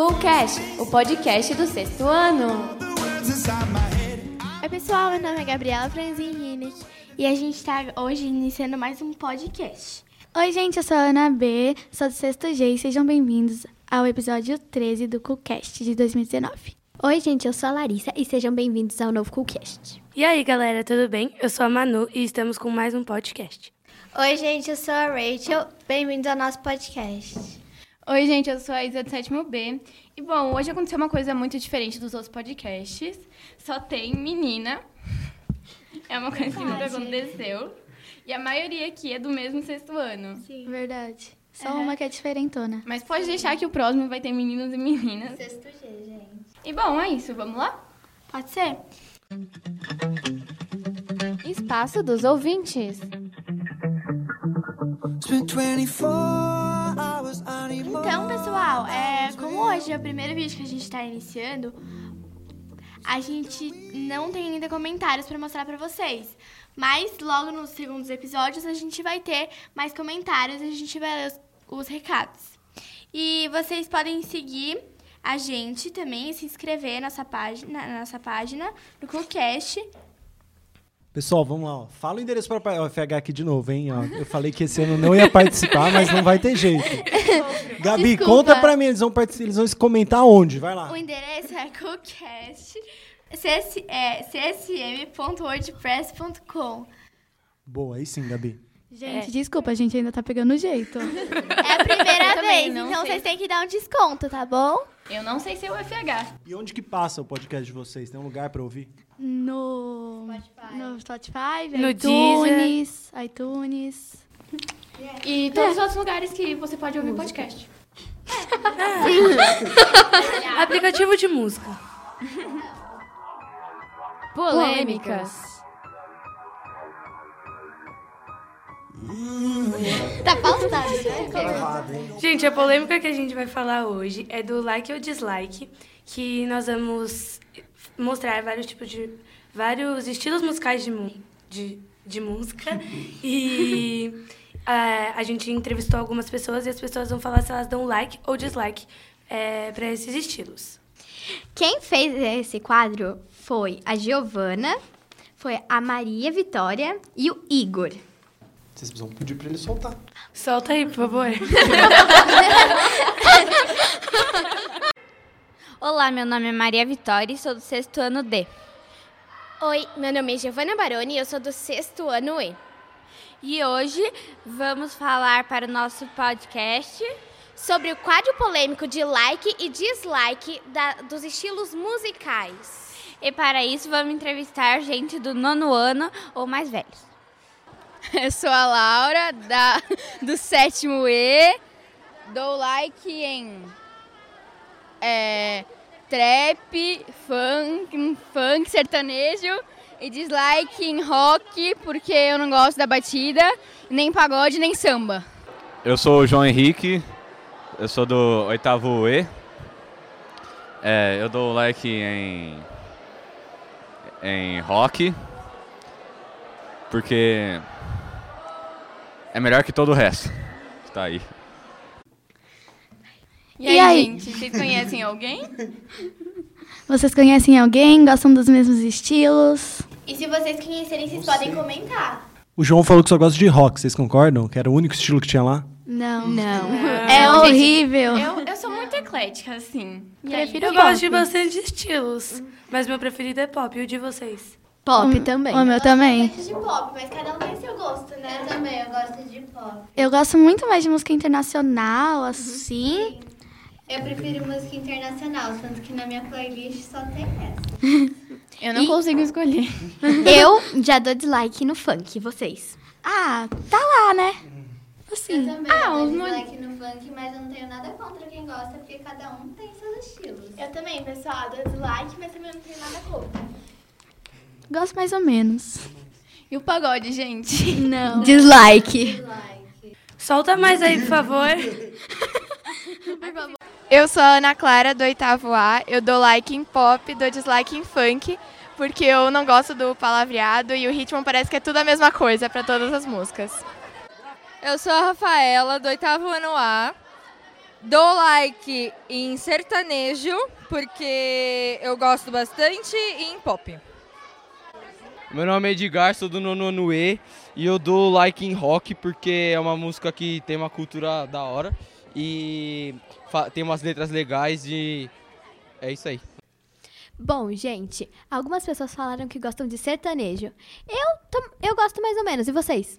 Coolcast, o podcast do sexto ano. Oi pessoal, meu nome é Gabriela Franzin Hinnick e a gente está hoje iniciando mais um podcast. Oi gente, eu sou a Ana B, sou do sexto G e sejam bem-vindos ao episódio 13 do Coolcast de 2019. Oi gente, eu sou a Larissa e sejam bem-vindos ao novo Coolcast. E aí galera, tudo bem? Eu sou a Manu e estamos com mais um podcast. Oi gente, eu sou a Rachel, bem-vindos ao nosso podcast. Oi, gente, eu sou a Isa do sétimo B. E bom, hoje aconteceu uma coisa muito diferente dos outros podcasts. Só tem menina. É uma coisa que nunca aconteceu. E a maioria aqui é do mesmo sexto ano. Sim. Verdade. Só uma que é diferentona. Mas pode deixar que o próximo vai ter meninos e meninas. Sexto G, gente. E bom, é isso. Vamos lá? Pode ser? Espaço dos ouvintes. Então, pessoal, é, como hoje é o primeiro vídeo que a gente está iniciando, a gente não tem ainda comentários para mostrar para vocês. Mas logo nos segundos episódios a gente vai ter mais comentários e a gente vai ler os, os recados. E vocês podem seguir a gente também e se inscrever na nossa página, na nossa página no Coolcast. Pessoal, vamos lá. Ó. Fala o endereço para o FH aqui de novo, hein? Ó, eu falei que esse ano não ia participar, mas não vai ter jeito. Gabi, Desculpa. conta para mim, eles vão, participar, eles vão se comentar onde? Vai lá. O endereço é coolcast cs, é, csm.wordpress.com. Boa, aí sim, Gabi. Gente, desculpa, a gente ainda tá pegando o jeito. É a primeira vez, não então sei. vocês têm que dar um desconto, tá bom? Eu não sei se é o FH. E onde que passa o podcast de vocês? Tem um lugar para ouvir? No Spotify. no Spotify, No iTunes, iTunes. E todos os outros lugares que você pode ouvir podcast. Aplicativo de música. Polêmicas. Tá pausado, né? Gente, a polêmica que a gente vai falar hoje é do like ou dislike, que nós vamos mostrar vários tipos de vários estilos musicais de, de, de música e é, a gente entrevistou algumas pessoas e as pessoas vão falar se elas dão like ou dislike é, para esses estilos. Quem fez esse quadro foi a Giovana, foi a Maria Vitória e o Igor. Vocês precisam pedir para ele soltar. Solta aí, por favor. Olá, meu nome é Maria Vitória e sou do sexto ano D. Oi, meu nome é Giovanna Baroni e eu sou do sexto ano E. E hoje vamos falar para o nosso podcast Sobre o quadro polêmico de like e dislike da- dos estilos musicais. e para isso vamos entrevistar gente do nono ano ou mais velhos. Eu sou a Laura, da, do sétimo E. Dou like em é, trap, funk, funk, sertanejo. E dislike em rock, porque eu não gosto da batida, nem pagode, nem samba. Eu sou o João Henrique, eu sou do oitavo E. É, eu dou like em, em rock, porque é melhor que todo o resto. que Tá aí. E, E aí, aí? gente, vocês conhecem alguém? Vocês conhecem alguém? Gostam dos mesmos estilos? E se vocês conhecerem, vocês podem comentar. O João falou que só gosta de rock, vocês concordam? Que era o único estilo que tinha lá? Não. Não. É Não, gente, horrível. Eu, eu sou muito eclética, assim. E aí? Prefiro Eu pop. gosto de bastante estilos, mas meu preferido é pop. E o de vocês? Pop também. O meu também. Eu gosto de pop, mas cada um tem seu gosto, né? Eu também, eu gosto de pop. Eu gosto muito mais de música internacional, assim. Eu prefiro música internacional, tanto que na minha playlist só tem essa. Eu não consigo escolher. Eu já dou dislike no funk, e vocês? Ah, tá lá, né? Eu Assim. também Ah, eu os dou dislike no funk, mas eu não tenho nada contra quem gosta, porque cada um tem seus estilos. Eu também, pessoal, dou dislike, mas também não tenho nada contra. Gosto mais ou menos. E o pagode, gente? Não. Dislike. Dislike. Solta mais aí, por favor. Eu sou a Ana Clara, do oitavo A. Eu dou like em pop, dou dislike em funk, porque eu não gosto do palavreado e o ritmo parece que é tudo a mesma coisa para todas as músicas. Eu sou a Rafaela, do oitavo ano A. Dou like em sertanejo, porque eu gosto bastante, e em pop. Meu nome é Edgar, sou do Nono E e eu dou like em rock porque é uma música que tem uma cultura da hora e tem umas letras legais e é isso aí. Bom, gente, algumas pessoas falaram que gostam de sertanejo. Eu, eu gosto mais ou menos, e vocês?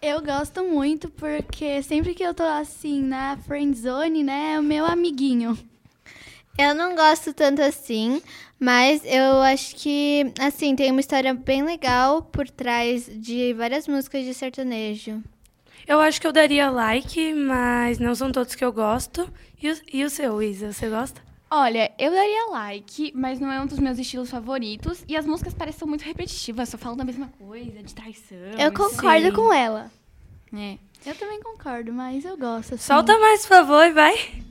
Eu gosto muito porque sempre que eu tô assim na friend zone, né, é o meu amiguinho. Eu não gosto tanto assim, mas eu acho que, assim, tem uma história bem legal por trás de várias músicas de sertanejo. Eu acho que eu daria like, mas não são todos que eu gosto. E o, e o seu, Isa, você gosta? Olha, eu daria like, mas não é um dos meus estilos favoritos. E as músicas parecem muito repetitivas, só falam da mesma coisa, de traição. Eu concordo sim. com ela. É. Eu também concordo, mas eu gosto. Assim. Solta mais, por favor, e vai.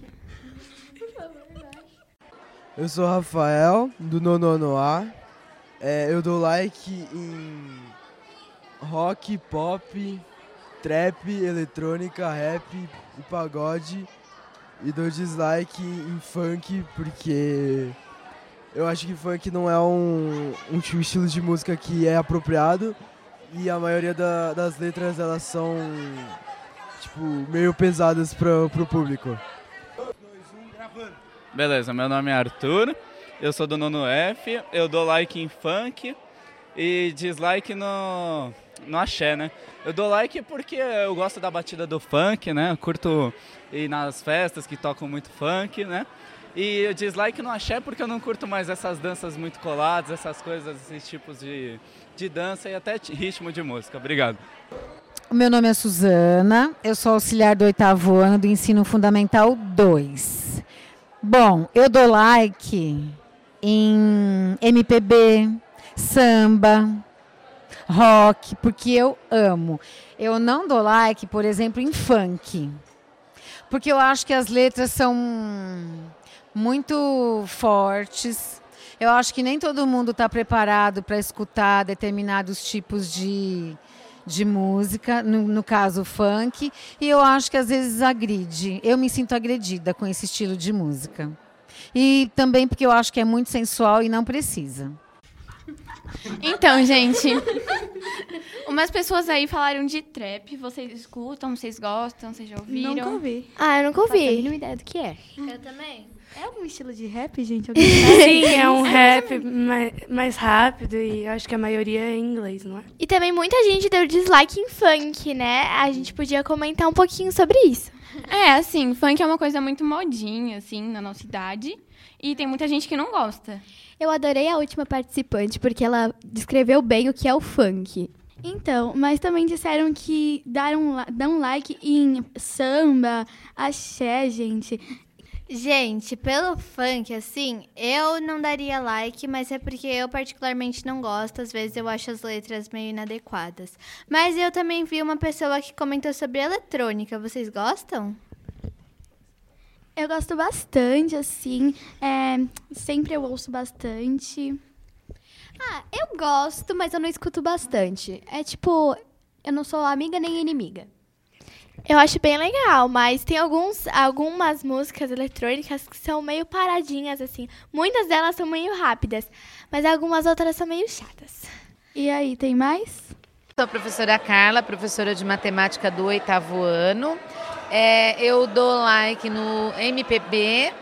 Eu sou o Rafael, do Nonono A. É, eu dou like em rock, pop, trap, eletrônica, rap e pagode. E dou dislike em funk porque eu acho que funk não é um, um estilo de música que é apropriado. E a maioria da, das letras elas são tipo meio pesadas para pro público. Beleza, meu nome é Arthur, eu sou do nono F, eu dou like em funk e dislike no, no axé, né? Eu dou like porque eu gosto da batida do funk, né? Eu curto ir nas festas que tocam muito funk, né? E eu dislike no axé porque eu não curto mais essas danças muito coladas, essas coisas, esses tipos de, de dança e até ritmo de música. Obrigado. O meu nome é Suzana, eu sou auxiliar do oitavo ano do Ensino Fundamental 2. Bom, eu dou like em MPB, samba, rock, porque eu amo. Eu não dou like, por exemplo, em funk. Porque eu acho que as letras são muito fortes. Eu acho que nem todo mundo está preparado para escutar determinados tipos de, de música, no, no caso funk, e eu acho que às vezes agride. Eu me sinto agredida com esse estilo de música. E também porque eu acho que é muito sensual e não precisa. Então, gente, umas pessoas aí falaram de trap. Vocês escutam, vocês gostam, vocês já ouviram? Nunca ouvi. Ah, eu nunca ouvi. Não tenho ideia do que é. Eu também. É algum estilo de rap, gente? Sim, é um rap mais, mais rápido e acho que a maioria é em inglês, não é? E também muita gente deu dislike em funk, né? A gente podia comentar um pouquinho sobre isso. É, assim, funk é uma coisa muito modinha, assim, na nossa idade. E tem muita gente que não gosta. Eu adorei a última participante, porque ela descreveu bem o que é o funk. Então, mas também disseram que dar um, dar um like em samba, axé, gente. Gente, pelo funk, assim, eu não daria like, mas é porque eu particularmente não gosto. Às vezes eu acho as letras meio inadequadas. Mas eu também vi uma pessoa que comentou sobre eletrônica. Vocês gostam? Eu gosto bastante, assim. É, sempre eu ouço bastante. Ah, eu gosto, mas eu não escuto bastante. É tipo, eu não sou amiga nem inimiga. Eu acho bem legal, mas tem alguns, algumas músicas eletrônicas que são meio paradinhas, assim. Muitas delas são meio rápidas, mas algumas outras são meio chatas. E aí, tem mais? Sou a professora Carla, professora de matemática do oitavo ano. É, eu dou like no MPB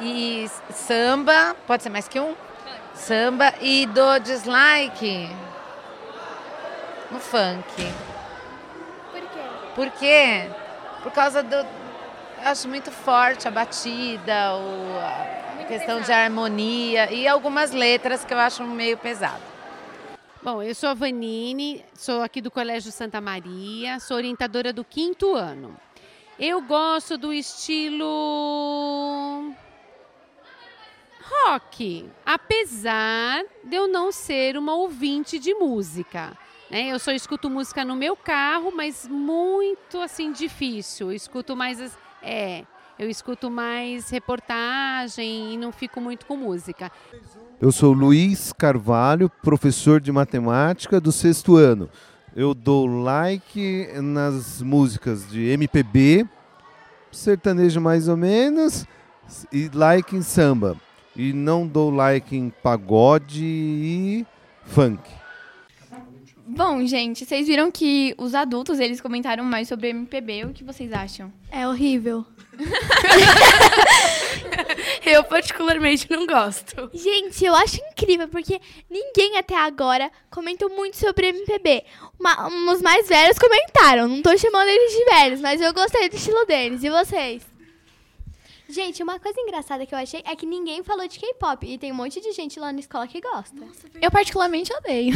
e samba, pode ser mais que um? Samba e dou dislike no funk. Por quê? Por causa do. Eu acho muito forte a batida, o, a questão pesado. de harmonia e algumas letras que eu acho meio pesado. Bom, eu sou a Vanine, sou aqui do Colégio Santa Maria, sou orientadora do quinto ano. Eu gosto do estilo rock, apesar de eu não ser uma ouvinte de música. Né? Eu só escuto música no meu carro, mas muito assim difícil. Eu escuto mais é, eu escuto mais reportagem e não fico muito com música. Eu sou Luiz Carvalho, professor de matemática do sexto ano. Eu dou like nas músicas de MPB, sertanejo mais ou menos e like em samba. E não dou like em pagode e funk. Bom, gente, vocês viram que os adultos, eles comentaram mais sobre MPB. O que vocês acham? É horrível. Eu particularmente não gosto. Gente, eu acho incrível, porque ninguém até agora comentou muito sobre MPB. Uma, os mais velhos comentaram, não tô chamando eles de velhos, mas eu gostei do estilo deles. E vocês? Gente, uma coisa engraçada que eu achei é que ninguém falou de K-pop. E tem um monte de gente lá na escola que gosta. Eu particularmente odeio.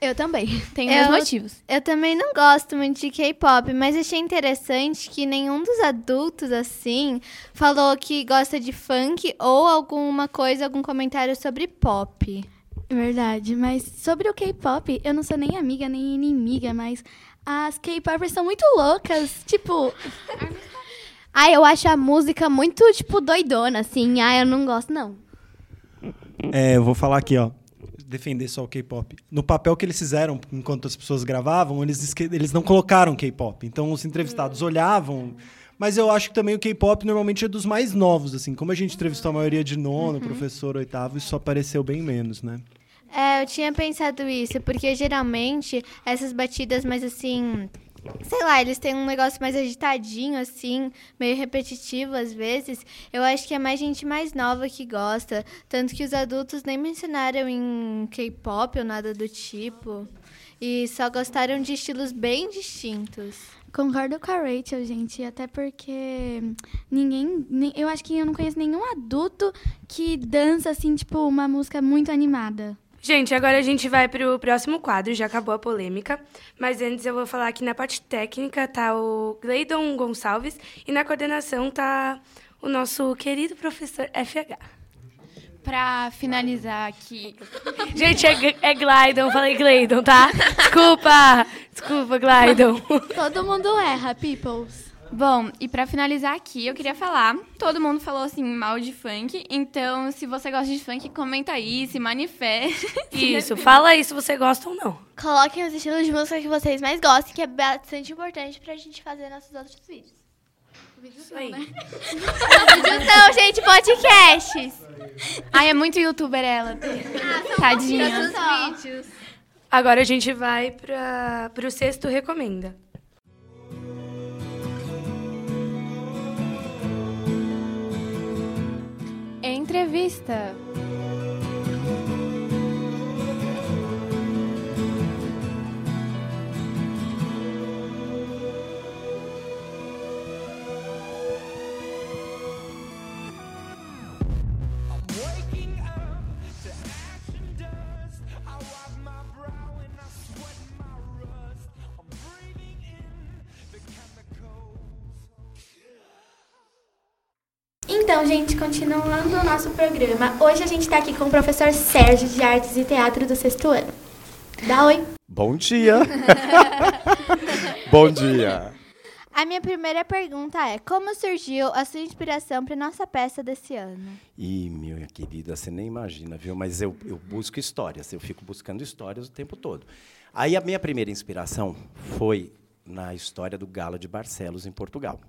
eu também. Tenho meus Eu- motivos. Eu também não gosto muito de K-pop, mas achei interessante que nenhum dos adultos, assim, falou que gosta de funk ou alguma coisa, algum comentário sobre pop. Verdade, mas sobre o K-pop, eu não sou nem amiga nem inimiga, mas as K-popers são muito loucas. Tipo, Ah, eu acho a música muito, tipo, doidona, assim. Ah, eu não gosto, não. É, eu vou falar aqui, ó. Defender só o K-pop. No papel que eles fizeram, enquanto as pessoas gravavam, eles, eles não colocaram K-pop. Então os entrevistados olhavam. Mas eu acho que também o K-pop normalmente é dos mais novos, assim. Como a gente entrevistou a maioria de nono, professor oitavo, isso apareceu bem menos, né? É, eu tinha pensado isso, porque geralmente essas batidas mais assim. Sei lá, eles têm um negócio mais agitadinho, assim, meio repetitivo às vezes. Eu acho que é mais gente mais nova que gosta. Tanto que os adultos nem mencionaram em K-pop ou nada do tipo. E só gostaram de estilos bem distintos. Concordo com a Rachel, gente, até porque ninguém, eu acho que eu não conheço nenhum adulto que dança assim, tipo, uma música muito animada. Gente, agora a gente vai pro próximo quadro, já acabou a polêmica. Mas antes eu vou falar que na parte técnica tá o Gleidon Gonçalves e na coordenação tá o nosso querido professor FH. Pra finalizar aqui. Gente, é, é Glidon, falei Gleidon, tá? Desculpa! Desculpa, Glidon. Todo mundo erra, peoples. Bom, e pra finalizar aqui, eu queria falar, todo mundo falou assim mal de funk, então se você gosta de funk, comenta aí, se manifeste. Isso, fala aí se você gosta ou não. Coloquem os estilos de música que vocês mais gostem, que é bastante importante pra gente fazer nossos outros vídeos. Isso aí. Vídeos não, gente, podcasts. Ai, é muito youtuber ela. Tadinha. vídeos. Agora a gente vai para pro sexto recomenda. Entrevista. Então, gente, continuando o nosso programa, hoje a gente tá aqui com o professor Sérgio de Artes e Teatro do sexto ano. Dá oi. Bom dia! Bom dia! A minha primeira pergunta é: como surgiu a sua inspiração para nossa peça desse ano? Ih, minha querida, você nem imagina, viu? Mas eu, eu busco histórias, eu fico buscando histórias o tempo todo. Aí a minha primeira inspiração foi na história do Galo de Barcelos, em Portugal.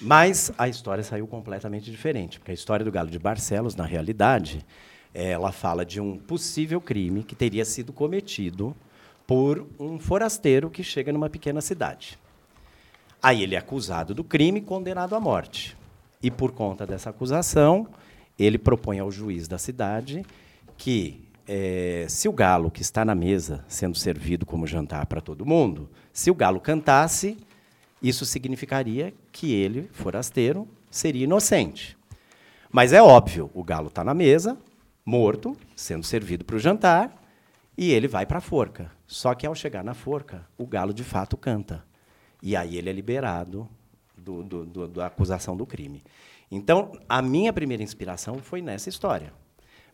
Mas a história saiu completamente diferente, porque a história do Galo de Barcelos, na realidade, ela fala de um possível crime que teria sido cometido por um forasteiro que chega numa pequena cidade. Aí ele é acusado do crime e condenado à morte. E por conta dessa acusação, ele propõe ao juiz da cidade que, eh, se o galo que está na mesa, sendo servido como jantar para todo mundo, se o galo cantasse, isso significaria que ele, forasteiro, seria inocente. Mas é óbvio, o galo está na mesa, morto, sendo servido para o jantar, e ele vai para a forca. Só que ao chegar na forca, o galo de fato canta. E aí ele é liberado do, do- do- da acusação do crime. Então, a minha primeira inspiração foi nessa história.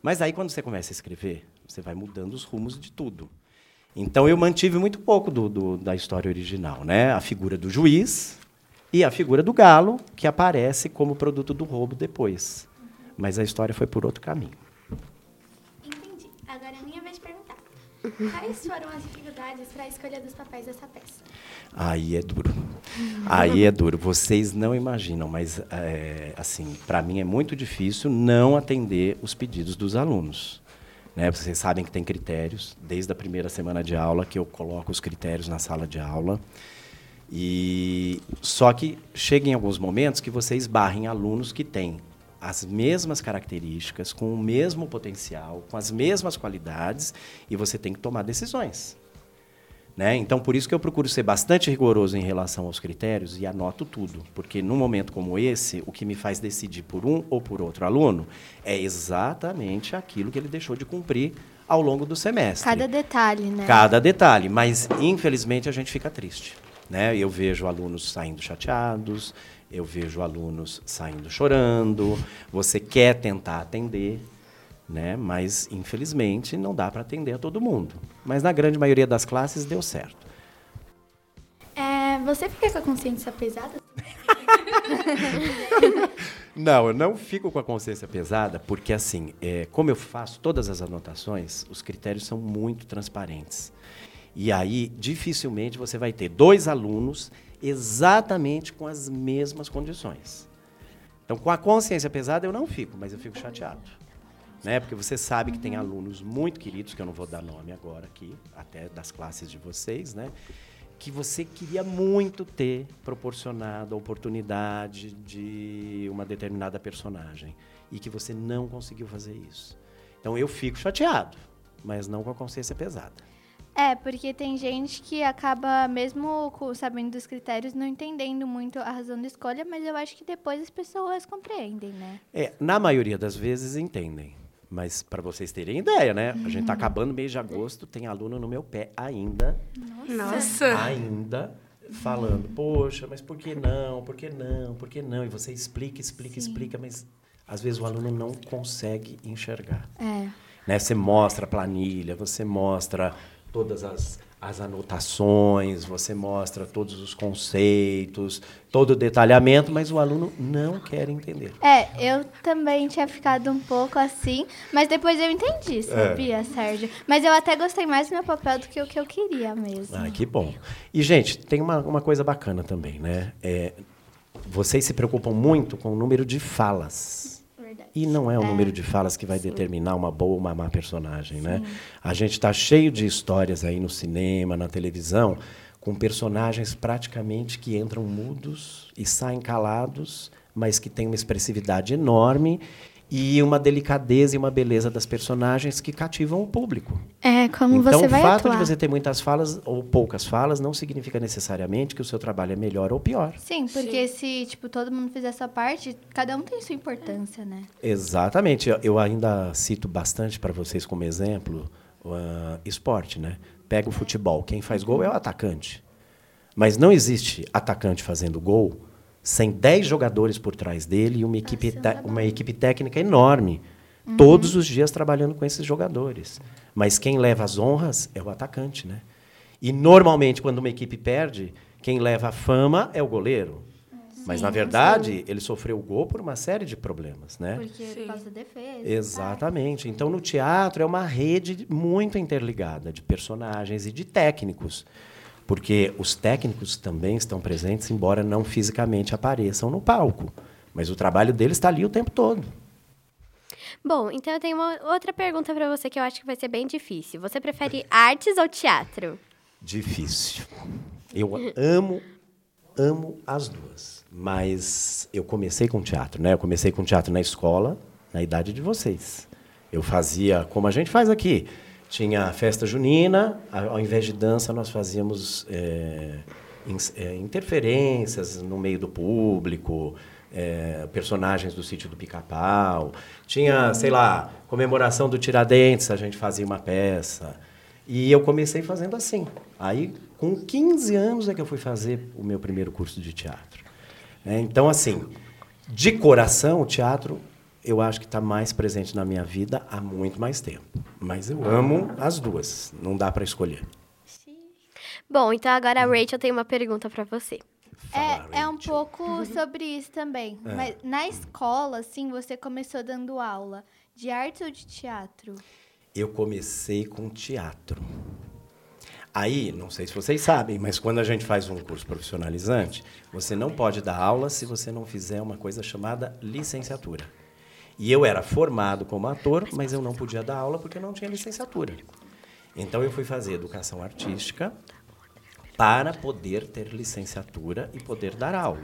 Mas aí, quando você começa a escrever, você vai mudando os rumos de tudo. Então, eu mantive muito pouco do- do- da história original. Né? A figura do juiz e a figura do galo, que aparece como produto do roubo depois. Mas a história foi por outro caminho. Entendi. Agora é minha vez de perguntar. Quais foram as dificuldades para a escolha dos papéis dessa peça? Aí é duro. Aí é duro. Vocês não imaginam, mas é, assim, para mim é muito difícil não atender os pedidos dos alunos. Né? Vocês sabem que tem critérios, desde a primeira semana de aula que eu coloco os critérios na sala de aula. E só que chega em alguns momentos que vocês barrem alunos que têm as mesmas características, com o mesmo potencial, com as mesmas qualidades, e você tem que tomar decisões. Né? Então, por isso que eu procuro ser bastante rigoroso em relação aos critérios e anoto tudo, porque num momento como esse, o que me faz decidir por um ou por outro aluno é exatamente aquilo que ele deixou de cumprir ao longo do semestre. Cada detalhe, né? Cada detalhe, mas infelizmente a gente fica triste. Né? Eu vejo alunos saindo chateados, eu vejo alunos saindo chorando. Você quer tentar atender, né? mas infelizmente não dá para atender a todo mundo. Mas na grande maioria das classes deu certo. É, você fica com a consciência pesada? Não, eu não fico com a consciência pesada, porque assim, é, como eu faço todas as anotações, os critérios são muito transparentes. E aí, dificilmente você vai ter dois alunos exatamente com as mesmas condições. Então, com a consciência pesada, eu não fico, mas eu fico chateado. Né? Porque você sabe que tem alunos muito queridos, que eu não vou dar nome agora aqui, até das classes de vocês, né? que você queria muito ter proporcionado a oportunidade de uma determinada personagem e que você não conseguiu fazer isso. Então eu fico chateado, mas não com a consciência pesada. É, porque tem gente que acaba, mesmo sabendo dos critérios, não entendendo muito a razão da escolha, mas eu acho que depois as pessoas compreendem, né? É, na maioria das vezes entendem. Mas para vocês terem ideia, né? A gente está acabando o mês de agosto, tem aluno no meu pé ainda. Nossa. Ainda falando, poxa, mas por que não? Por que não? Por que não? E você explica, explica, explica, mas às vezes o aluno não consegue enxergar. É. Né? Você mostra a planilha, você mostra todas as, as anotações, você mostra todos os conceitos, todo o detalhamento, mas o aluno não quer entender. É, eu também tinha ficado um pouco assim, mas depois eu entendi, sabia, Sérgio? Mas eu até gostei mais do meu papel do que o que eu queria mesmo. Ah, que bom. E, gente, tem uma, uma coisa bacana também, né? É, vocês se preocupam muito com o número de falas. E não é o número de falas que vai determinar uma boa ou uma má personagem, né? A gente está cheio de histórias aí no cinema, na televisão, com personagens praticamente que entram mudos e saem calados, mas que têm uma expressividade enorme e uma delicadeza e uma beleza das personagens que cativam o público. É, como então, você o vai fato atuar. de você ter muitas falas ou poucas falas não significa necessariamente que o seu trabalho é melhor ou pior. Sim, porque se, tipo, todo mundo fizer a sua parte, cada um tem sua importância, né? Exatamente. Eu- Eu ainda cito bastante para vocês como exemplo o esporte, né? Pega o futebol. Quem faz gol é o atacante. Mas não existe atacante fazendo gol sem 10 jogadores por trás dele e uma equipe, uma equipe técnica enorme. Todos os dias trabalhando com esses jogadores. Mas quem leva as honras é o atacante, né? E normalmente, quando uma equipe perde, quem leva a fama é o goleiro. Mas, Sim, na verdade, ele sofreu o gol por uma série de problemas, né? Porque por causa da defesa. Exatamente. Então, no teatro é uma rede muito interligada de personagens e de técnicos. Porque os técnicos também estão presentes, embora não fisicamente apareçam no palco. Mas o trabalho deles está ali o tempo todo. Bom, então eu tenho uma outra pergunta pra você que eu acho que vai ser bem difícil. Você prefere artes ou teatro? Difícil. Eu amo, amo as duas. Mas eu comecei com teatro, né? Eu comecei com teatro na escola, na idade de vocês. Eu fazia como a gente faz aqui. Tinha festa junina, a- ao invés de dança, nós fazíamos é, é, interferências no meio do público, é, personagens do sítio do Pica-Pau. Tinha, sei lá, comemoração do Tiradentes, a gente fazia uma peça. E eu comecei fazendo assim. Aí, com 15 anos, é que eu fui fazer o meu primeiro curso de teatro. É, então, assim, de coração, o teatro eu acho que está mais presente na minha vida há muito mais tempo. Mas eu amo as duas. Não dá para escolher. Bom, então agora a Rachel tem uma pergunta pra você. É, é um pouco sobre isso também. É. Mas na escola, assim, você começou dando aula de arte ou de teatro? Eu comecei com teatro. Aí, não sei se vocês sabem, mas quando a gente faz um curso profissionalizante, você não pode dar aula se você não fizer uma coisa chamada licenciatura. E eu era formado como ator, mas eu não podia dar aula porque eu não tinha licenciatura. Então eu fui fazer educação artística para poder ter licenciatura e poder dar aula.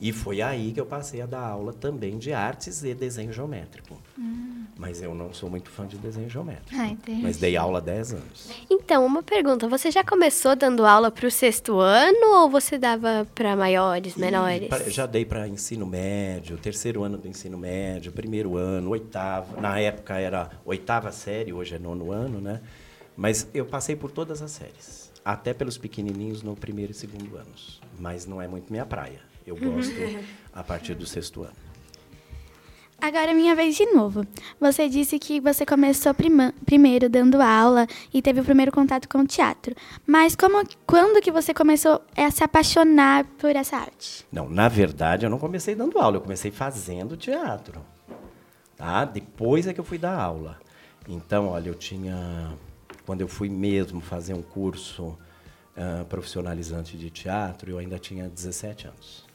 E foi aí que eu passei a dar aula também de artes e desenho geométrico. Hum. Mas eu não sou muito fã de desenho geométrico. Ah, entendi. Mas dei aula há 10 anos. Então, uma pergunta. Você já começou dando aula para o sexto ano ou você dava para maiores, menores? Pra- Já dei para ensino médio, terceiro ano do ensino médio, primeiro ano, oitavo. Na época era oitava série, hoje é nono ano, né? Mas eu passei por todas as séries. Até pelos pequenininhos no primeiro e segundo anos. Mas não é muito minha praia. Eu gosto a partir do sexto ano. Agora é minha vez de novo. Você disse que você começou primeiro dando aula e teve o primeiro contato com o teatro. Mas como, quando que você começou a se apaixonar por essa arte? Não, na verdade, eu não comecei dando aula, eu comecei fazendo teatro. Tá? Depois é que eu fui dar aula. Então, olha, eu tinha. Quando eu fui mesmo fazer um curso ah, profissionalizante de teatro, eu ainda tinha 17 anos.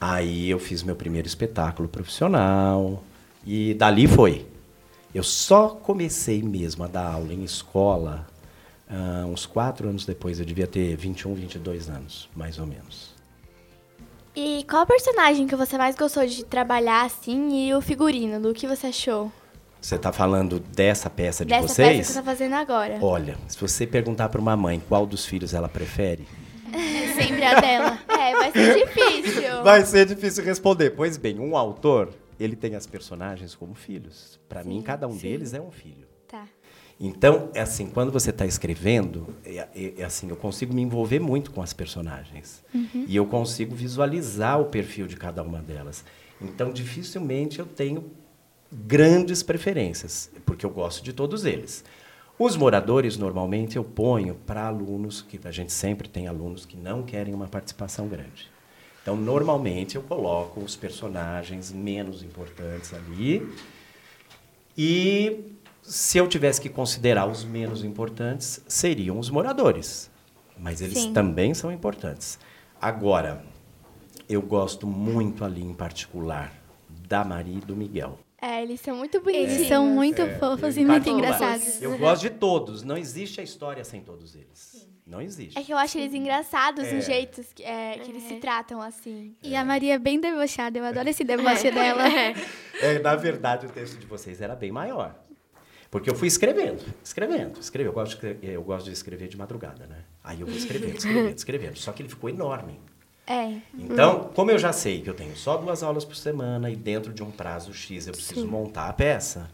Aí eu fiz meu primeiro espetáculo profissional e dali foi. Eu só comecei mesmo a dar aula em escola ah, uns quatro anos depois. Eu devia ter 21, 22 anos, mais ou menos. E qual personagem que você mais gostou de trabalhar assim e o figurino? Do que você achou? Você está falando dessa peça de Dessa vocês? peça que você tá fazendo agora. Olha, se você perguntar para uma mãe qual dos filhos ela prefere, É sempre a dela. É, vai ser difícil. vai ser difícil responder. Pois bem, um autor, ele tem as personagens como filhos. Para mim, cada um deles é um filho. Tá. Então, é assim, quando você está escrevendo, é, é- é assim, eu consigo me envolver muito com as personagens. Uhum. E eu consigo visualizar o perfil de cada uma delas. Então, dificilmente eu tenho grandes preferências, porque eu gosto de todos eles. Os moradores, normalmente, eu ponho para alunos, que a gente sempre tem alunos que não querem uma participação grande. Então, normalmente, eu coloco os personagens menos importantes ali. E se eu tivesse que considerar os menos importantes, seriam os moradores. Mas eles Sim. também são importantes. Agora, eu gosto muito ali, em particular, da Maria e do Miguel. É, eles são muito bonitinhos. Eles são muito É, fofos e muito engraçados. Eu gosto de todos. Não existe a história sem todos eles. Não existe. É que eu acho eles engraçados, É. os jeitos que, é, que eles se tratam assim. E a Maria é bem debochada, eu adoro esse deboche dela. É, na verdade, o texto de vocês era bem maior. Porque eu fui escrevendo, escrevendo, escrevendo. Eu gosto de, eu gosto de escrever de madrugada, né? Aí eu vou escrevendo, escrevendo, escrevendo. Só que ele ficou enorme. É. Então, como eu já sei que eu tenho só duas aulas por semana e dentro de um prazo X eu preciso Sim. montar a peça,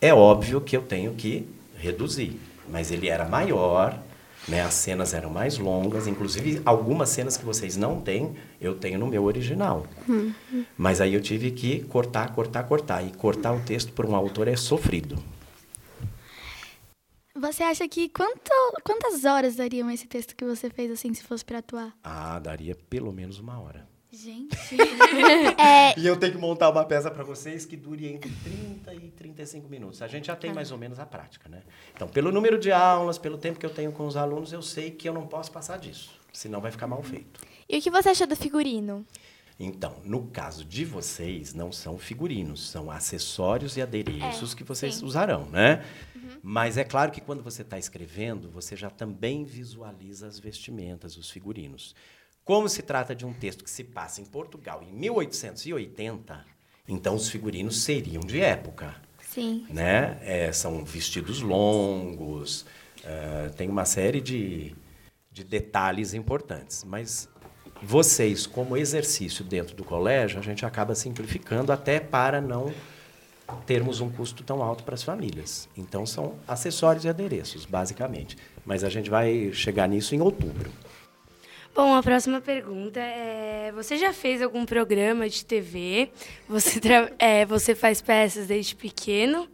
é óbvio que eu tenho que reduzir. Mas ele era maior, né? as cenas eram mais longas, inclusive algumas cenas que vocês não têm, eu tenho no meu original. Mas aí eu tive que cortar, cortar, cortar. E cortar o texto por um autor é sofrido. Você acha que quanto, quantas horas dariam esse texto que você fez assim, se fosse pra atuar? Ah, daria pelo menos uma hora. Gente. É, E eu tenho que montar uma peça para vocês que dure entre 30 e 35 minutos. A gente já tem mais ou menos a prática, né? Então, pelo número de aulas, pelo tempo que eu tenho com os alunos, eu sei que eu não posso passar disso, senão vai ficar mal feito. E o que você achou do figurino? Então, no caso de vocês, não são figurinos, são acessórios e adereços É, que vocês sim. usarão, né? Mas é claro que quando você está escrevendo, você já também visualiza as vestimentas, os figurinos. Como se trata de um texto que se passa em Portugal em 1880, então os figurinos seriam de época Sim. né? É, são vestidos longos, eh, tem uma série de, de detalhes importantes. Mas vocês, como exercício dentro do colégio, a gente acaba simplificando até para não termos um custo tão alto para as famílias. Então, são acessórios e adereços, basicamente. Mas a gente vai chegar nisso em outubro. Bom, a próxima pergunta é: você já fez algum programa de TV? Você, é, você faz peças desde pequeno?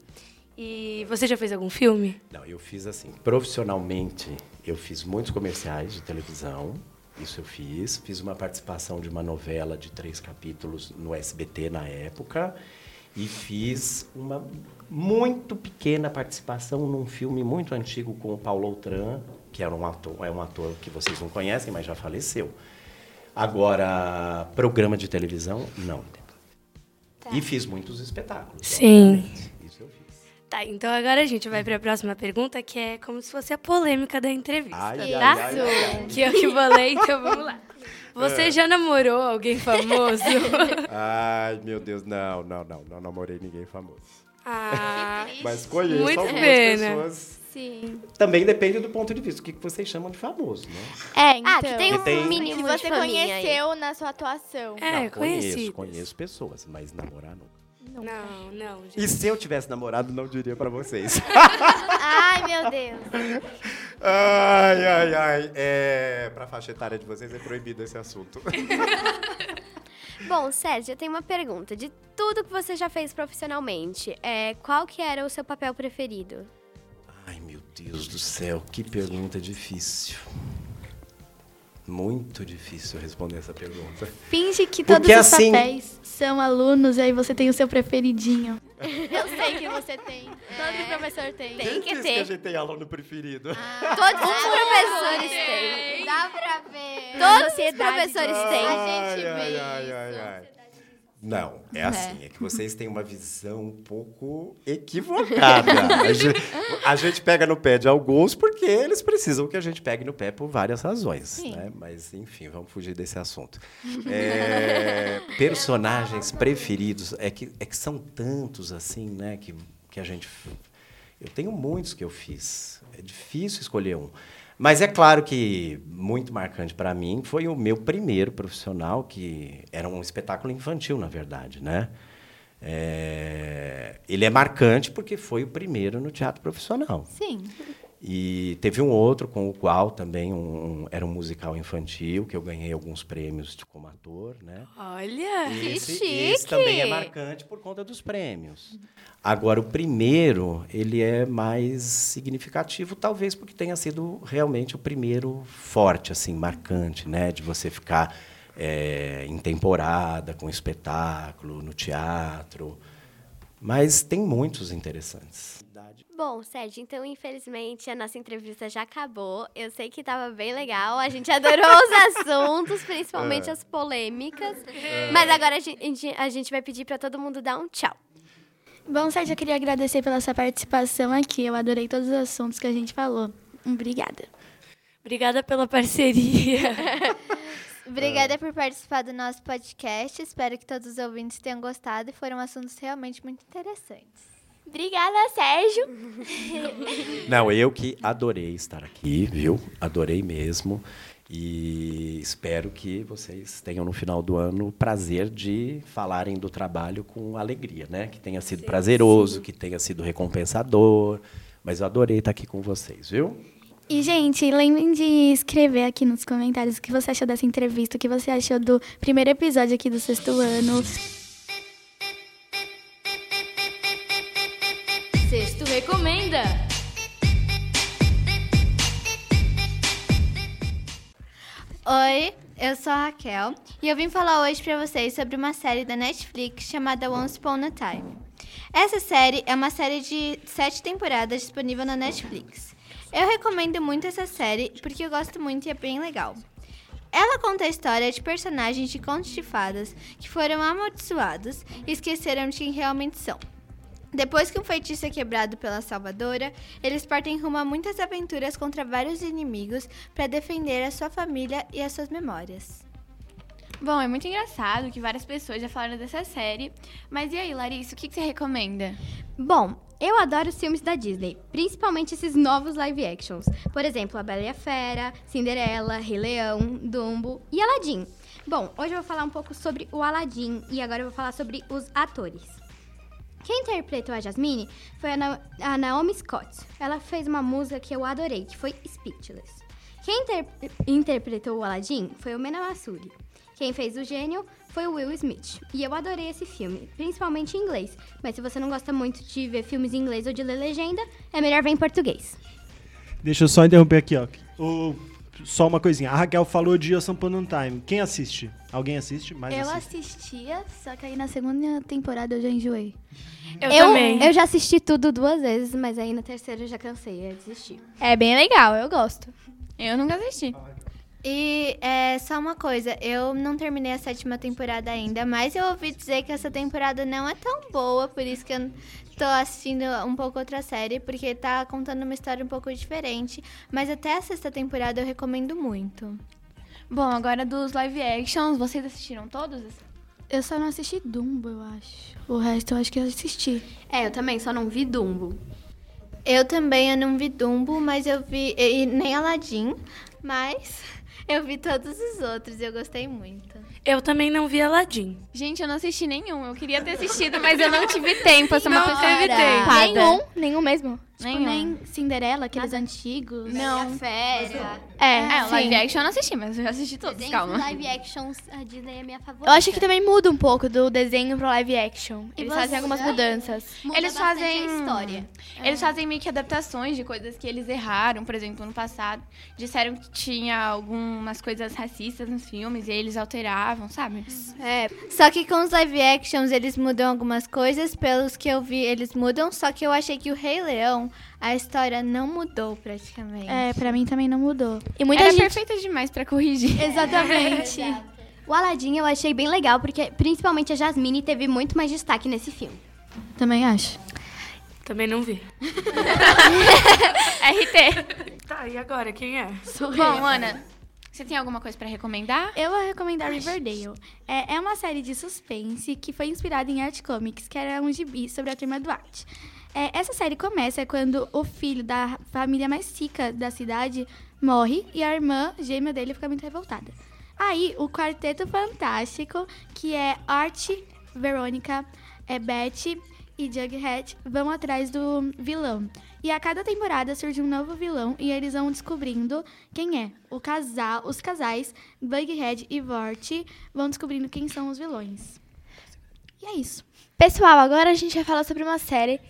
E você já fez algum filme? Não, eu fiz assim, profissionalmente, eu fiz muitos comerciais de televisão, isso eu fiz. Fiz uma participação de uma novela de três capítulos no SBT na época. E fiz uma muito pequena participação num filme muito antigo com o Paulo Outram, que era um ator, é um ator que vocês não conhecem, mas já faleceu. Agora, programa de televisão, não. E fiz muitos espetáculos. Sim. obviamente. Tá, então agora a gente vai para a próxima pergunta, que é como se fosse a polêmica da entrevista, Ai, tá? ai, ai. Que eu que bolei, então vamos lá. Você É. já namorou alguém famoso? Ai, meu Deus, não, não, não, não namorei ninguém famoso. Ah, Mas conheço Muito algumas pena. pessoas. Sim. Também depende do ponto de vista, o que vocês chamam de famoso, né? É, então. Ah, que tem Que um tem- mínimo que de você faminha aí. conheceu na sua atuação. É, não, conheço, conheço pessoas, mas namorar não. Não, não, gente. E se eu tivesse namorado, não diria pra vocês. Ai, meu Deus. ai, ai, ai. É, pra faixa etária de vocês é proibido esse assunto. Bom, Sérgio, eu tenho uma pergunta. De tudo que você já fez profissionalmente, é, qual que era o seu papel preferido? Ai, meu Deus do céu, que pergunta difícil. Muito difícil responder essa pergunta. Finge que Porque todos os assim- papéis são alunos e aí você tem o seu preferidinho. Eu sei que você tem. Todo professor tem. Tem que Diz que ter. a gente tem aluno preferido. Todos os professores têm. Dá pra ver. Todos os professores têm. A gente Ai, vê ai, ai, ai, ai. Não, é assim, é que vocês têm uma visão um pouco equivocada. A gente, a gente pega no pé de alguns porque eles precisam que a gente pegue no pé por várias razões. Né? Mas, enfim, vamos fugir desse assunto. É, personagens preferidos, é que, é que são tantos assim, né? Que, que a gente. Eu tenho muitos que eu fiz. É difícil escolher um. Mas é claro que muito marcante para mim foi o meu primeiro profissional, que era um espetáculo infantil, na verdade, né? É, ele é marcante porque foi o primeiro no teatro profissional. Sim. E teve um outro com o qual também um, um- era um musical infantil, que eu ganhei alguns prêmios de- como ator, né? Olha, Esse, esse também é marcante por conta dos prêmios. Agora, o primeiro, ele é mais significativo, talvez porque tenha sido realmente o primeiro forte, assim, marcante, né? De você ficar é, em temporada, com espetáculo, no teatro. Mas tem muitos interessantes. Bom, Sérgio, então infelizmente a nossa entrevista já acabou. Eu sei que estava bem legal, a gente adorou os assuntos, principalmente É. as polêmicas. É. Mas agora a gente, a gente vai pedir para todo mundo dar um tchau. Bom, Sérgio, eu queria agradecer pela sua participação aqui. Eu adorei todos os assuntos que a gente falou. Obrigada. Obrigada pela parceria. Obrigada por participar do nosso podcast. Espero que todos os ouvintes tenham gostado e foram assuntos realmente muito interessantes. Obrigada, Sérgio. Não, eu que adorei estar aqui, viu? Adorei mesmo. E espero que vocês tenham no final do ano o prazer de falarem do trabalho com alegria, né? Que tenha sido prazeroso, que tenha sido recompensador. Mas eu adorei estar aqui com vocês, viu? E, gente, lembrem de escrever aqui nos comentários o que você achou dessa entrevista, o que você achou do primeiro episódio aqui do sexto ano. Recomenda. Oi, eu sou a Raquel e eu vim falar hoje pra vocês sobre uma série da Netflix chamada Once Upon a Time. Essa série é uma série de sete temporadas disponível na Netflix. Eu recomendo muito essa série porque eu gosto muito e é bem legal. Ela conta a história de personagens de contos de fadas que foram amaldiçoados e esqueceram de quem realmente são. Depois que um feitiço é quebrado pela Salvadora, eles partem rumo a muitas aventuras contra vários inimigos para defender a sua família e as suas memórias. Bom, é muito engraçado que várias pessoas já falaram dessa série. Mas e aí, Larissa, o que, que você recomenda? Bom, eu adoro os filmes da Disney, principalmente esses novos live actions. Por exemplo, A Bela e a Fera, Cinderela, Rei Leão, Dumbo e Aladdin. Bom, hoje eu vou falar um pouco sobre o Aladdin e agora eu vou falar sobre os atores. Quem interpretou a Jasmine foi a, Na a Naomi Scott. Ela fez uma música que eu adorei, que foi Speechless. Quem inter interpretou o Aladdin foi o Mena Massouri. Quem fez o gênio foi o Will Smith. E eu adorei esse filme, principalmente em inglês. Mas se você não gosta muito de ver filmes em inglês ou de ler legenda, é melhor ver em português. Deixa eu só interromper aqui, ó. O- só uma coisinha. A Raquel falou de Once Upon a Time. Quem assiste? Alguém assiste? Mais eu assiste. assistia, só que aí na segunda temporada eu já enjoei. Eu, eu já assisti tudo duas vezes, mas aí na terceira eu já cansei, eu desisti. É bem legal, eu gosto. Eu nunca assisti. E é só uma coisa, eu não terminei a sétima temporada ainda, mas eu ouvi dizer que essa temporada não é tão boa, por isso que eu tô assistindo um pouco outra série, porque tá contando uma história um pouco diferente. Mas até a sexta temporada eu recomendo muito. Bom, agora dos live actions, vocês assistiram todos? Eu só não assisti Dumbo, eu acho. O resto eu acho que eu assisti. É, eu também só não vi Dumbo. Eu também eu não vi Dumbo, mas eu vi. E nem Aladdin, mas eu vi todos os outros e eu gostei muito. Eu também não vi Aladdin. Gente, eu não assisti nenhum. Eu queria ter assistido, mas eu não tive tempo. Eu sou uma Não pessoa teve tempo. Nenhum, nenhum mesmo. Tipo, nem Cinderela, aqueles antigos. Não. Fera. É, É, é, live action eu não assisti, mas eu já assisti todos, Desenhos calma. live actions, a Disney é minha favorita. Eu acho que também muda um pouco do desenho pro live action. E Eles você- fazem algumas mudanças. Muda eles fazem a história. Eles fazem meio que adaptações de coisas que eles erraram, por exemplo, no passado. Disseram que tinha algumas coisas racistas nos filmes e eles alteravam, sabe? É, só que com os live actions eles mudam algumas coisas, pelos que eu vi eles mudam, só que eu achei que o Rei Leão, a história não mudou praticamente. É, pra mim também não mudou. E muita Era gente... perfeita demais pra corrigir. Exatamente. o Aladdin eu achei bem legal, porque principalmente a Jasmine teve muito mais destaque nesse filme. Também acho. Também não vi. RT. Tá, e agora? Quem é? Bom, Ana, você tem alguma coisa pra recomendar? Eu vou recomendar Riverdale. É, é uma série de suspense que foi inspirada em Art Comics, que era um gibi sobre a turma do Art. É, essa série começa quando o filho da família mais rica da cidade morre e a irmã gêmea dele fica muito revoltada. Aí, o quarteto fantástico, que é Art, Verônica, é Betty e Jughead, vão atrás do vilão. E a cada temporada surge um novo vilão e eles vão descobrindo quem é. O casal, os casais, Bughead e Vort, vão descobrindo quem são os vilões. E é isso. Pessoal, agora a gente vai falar sobre uma série.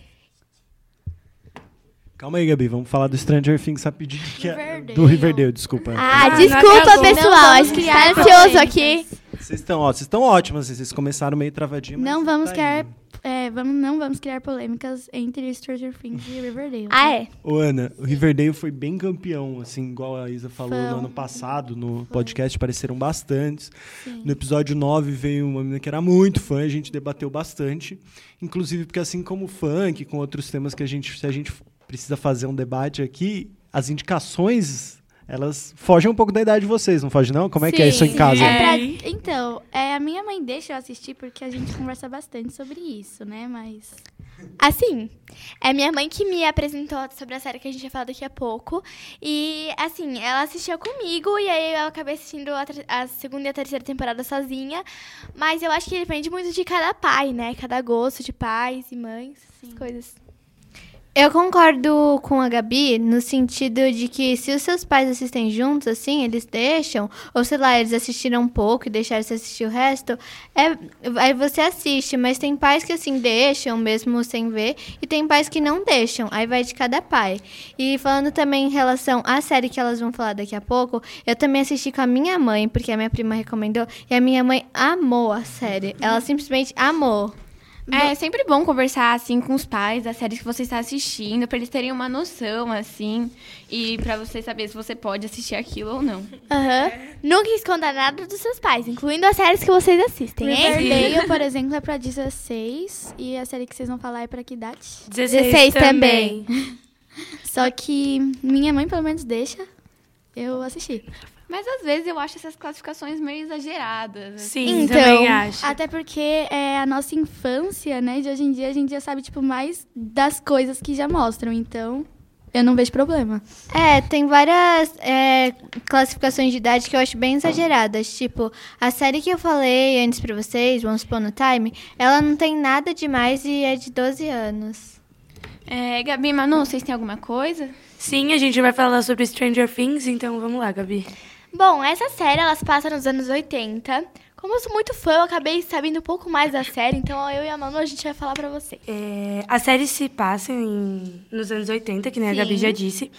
Calma aí, Gabi, vamos falar do Stranger Things rapidinho. que é- Riverdale. do Riverdale, desculpa. Ah, não desculpa, pessoal. Não A vamos gente criar tá ansioso polêmicas. aqui. Vocês estão, ó, vocês estão ótimos, vocês começaram meio travadinho. mas Não vamos tá criar, indo. é, vamos, não vamos criar polêmicas entre Stranger Things e Riverdale. Ah, é? Ô, Ana, o Riverdale foi bem campeão, assim, igual a Isa falou Foi. no ano passado, no podcast, apareceram bastantes. Sim. No episódio 9 veio uma menina que era muito fã, a gente debateu bastante. Inclusive, porque assim como o funk, com outros temas que a gente, se a gente precisa fazer um debate aqui, as indicações, elas fogem um pouco da idade de vocês, não fogem não? Como é que é isso em Sim, casa? É pra- Sim. então, é, a minha mãe deixa eu assistir porque a gente conversa bastante sobre isso, né? Mas. Assim, é minha mãe que me apresentou sobre a série que a gente vai falar daqui a pouco. E, assim, ela assistiu comigo e aí eu acabei assistindo a, a segunda e a terceira temporada sozinha. Mas eu acho que depende muito de cada pai, né? Cada gosto de pais e mães, essas coisas. Eu concordo com a Gabi no sentido de que se os seus pais assistem juntos, assim, eles deixam, ou sei lá, eles assistiram um pouco e deixaram você assistir o resto, é, aí você assiste, mas tem pais que assim deixam mesmo sem ver, e tem pais que não deixam, aí vai de cada pai. E falando também em relação à série que elas vão falar daqui a pouco, eu também assisti com a minha mãe, porque a minha prima recomendou, e a minha mãe amou a série. Ela simplesmente amou. É sempre bom conversar, assim, com os pais das séries que você está assistindo, pra eles terem uma noção, assim, e pra você saber se você pode assistir aquilo ou não. Aham. Nunca esconda nada dos seus pais, incluindo as séries que vocês assistem, hein? Riverdale, por exemplo, é pra 16 e a série que vocês vão falar é pra que idade? 16 também. Só que minha mãe pelo menos deixa eu assistir. Mas às vezes eu acho essas classificações meio exageradas. assim. Sim, Então, também acho. Até porque é a nossa infância, né? De hoje em dia a gente já sabe, tipo, mais das coisas que já mostram. Então, eu não vejo problema. É, tem várias é, classificações de idade que eu acho bem exageradas. Tipo, a série que eu falei antes pra vocês, Once Upon a Time, ela não tem nada demais e é de 12 anos. É, Gabi, Manu, vocês têm alguma coisa? Sim, a gente vai falar sobre Stranger Things, então vamos lá, Gabi. Bom, essa série, elas passam nos anos 80. Como eu sou muito fã, eu acabei sabendo um pouco mais da série, então eu e a Manu, a gente vai falar pra vocês. É, a série se passa em, nos anos 80, que nem a Sim. Gabi já disse.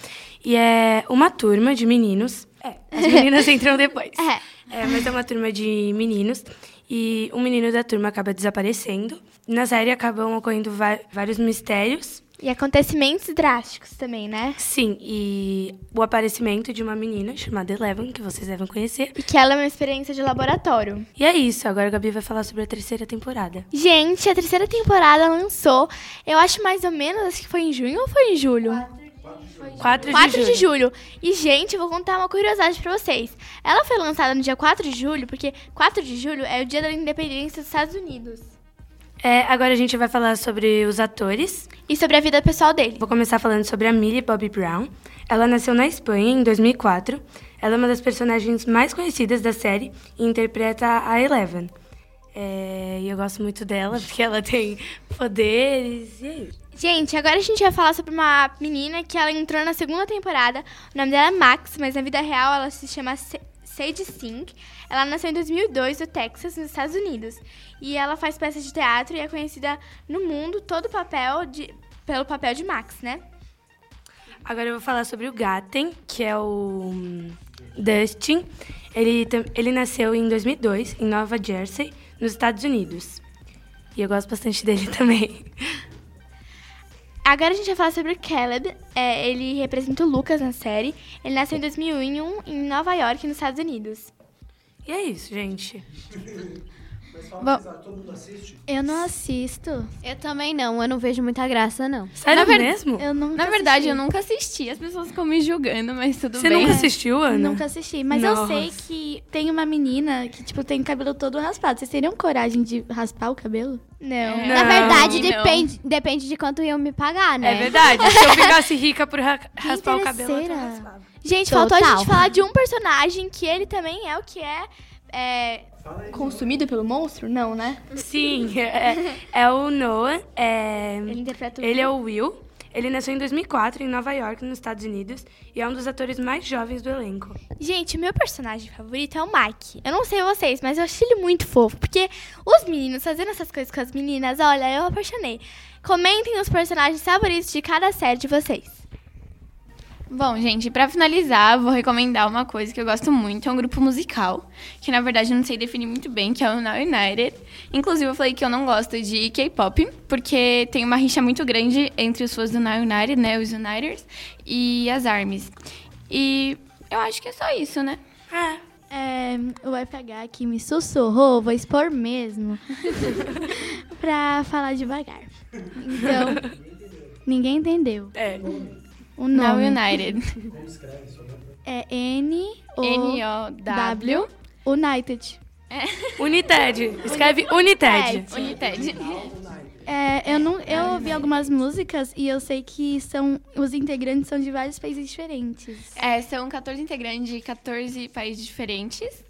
E é uma turma de meninos. É, as meninas entram depois. É. É, mas é uma turma de meninos. E um menino da turma acaba desaparecendo. Na série acabam ocorrendo vários mistérios E acontecimentos drásticos também, né? Sim, e o aparecimento de uma menina chamada Eleven, que vocês devem conhecer. E que ela é uma experiência de laboratório. E é isso, agora a Gabi vai falar sobre a terceira temporada. Gente, a terceira temporada lançou, eu acho mais ou menos, acho que foi em junho ou foi em julho? 4 de 4 julho. de julho. E, gente, eu vou contar uma curiosidade pra vocês. Ela foi lançada no dia 4 de julho, porque 4 de julho é o dia da independência dos Estados Unidos. É, agora a gente vai falar sobre os atores. E sobre a vida pessoal dele. Vou começar falando sobre a Millie Bobby Brown. Ela nasceu na Espanha em 2004. Ela é uma das personagens mais conhecidas da série e interpreta a Eleven. É, e eu gosto muito dela porque ela tem poderes e é isso. Gente, agora a gente vai falar sobre uma menina que ela entrou na segunda temporada. O nome dela é Max, mas na vida real ela se chama Sage Singh. Ela nasceu em 2002 no Texas, nos Estados Unidos. E ela faz peças de teatro e é conhecida no mundo todo papel de, pelo papel de Max, né? Agora eu vou falar sobre o Gaten, que é o hum, Dustin. Ele, ele nasceu em 2002, em Nova Jersey, nos Estados Unidos. E eu gosto bastante dele também. Agora a gente vai falar sobre o Caleb. É, ele representa o Lucas na série. Ele nasceu em 2001 em Nova York, nos Estados Unidos. E é isso, gente. Bom, todo mundo assiste? Eu não assisto. Eu também não, eu não vejo muita graça, não. Sério Na ver- mesmo? Eu nunca Na verdade, assisti. eu nunca assisti. As pessoas ficam me julgando, mas tudo Você bem. nunca assistiu, Ana? Nunca assisti, mas eu Nossa. sei que tem uma menina que, tipo, tem o cabelo todo raspado. Vocês teriam coragem de raspar o cabelo? Não. É. Na verdade, Não. depende, depende de quanto iam me pagar, né? É verdade. Se eu ficasse rica por ra- raspar o cabelo, eu raspava. Gente, Total. faltou a gente falar de um personagem que ele também é o que é, é consumido pelo monstro? Não, né? Sim, é, é o Noah. É, Ele interpreta o ele é o Will. Ele nasceu em 2004 em Nova York, nos Estados Unidos, e é um dos atores mais jovens do elenco. Gente, o meu personagem favorito é o Mike. Eu não sei vocês, mas eu acho ele muito fofo. Porque os meninos fazendo essas coisas com as meninas, olha, eu apaixonei. Comentem os personagens favoritos de cada série de vocês. Bom, gente, pra finalizar, vou recomendar uma coisa que eu gosto muito, é um grupo musical, que na verdade eu não sei definir muito bem, que é o Now United. Inclusive, eu falei que eu não gosto de K-pop, porque tem uma rixa muito grande entre os fãs do Now United, né, os Uniters, e as ARMYs. E eu acho que é só isso, né? É, o FH aqui me sussurrou, vou expor mesmo. pra falar devagar. Então, ninguém entendeu. É. O Now nome. United. É N O N-O-W. United. United. Escreve United. United. É, eu não, eu ouvi algumas músicas e eu sei que são os integrantes são de vários países diferentes. É, são 14 integrantes de 14 países diferentes.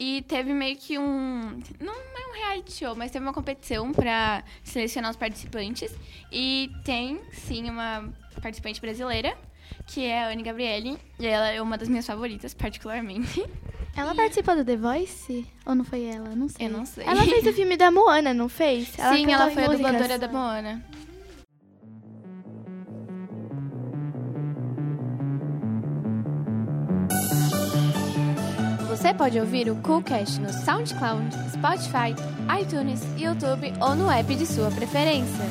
E teve meio que um. Não é um reality show, mas teve uma competição pra selecionar os participantes. E tem, sim, uma participante brasileira, que é a Anne Gabriele. E ela é uma das minhas favoritas, particularmente. Ela participou do The Voice? Ou não foi ela? Não sei. Eu não sei. Ela fez o filme da Moana, não fez? sim, cantou ela foi a músicas. dubladora da Moana. Você pode ouvir o Coolcast no SoundCloud, Spotify, iTunes, YouTube ou no app de sua preferência.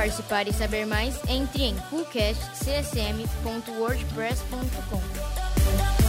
participar e saber mais, entre em coolcastcsm.wordpress.com.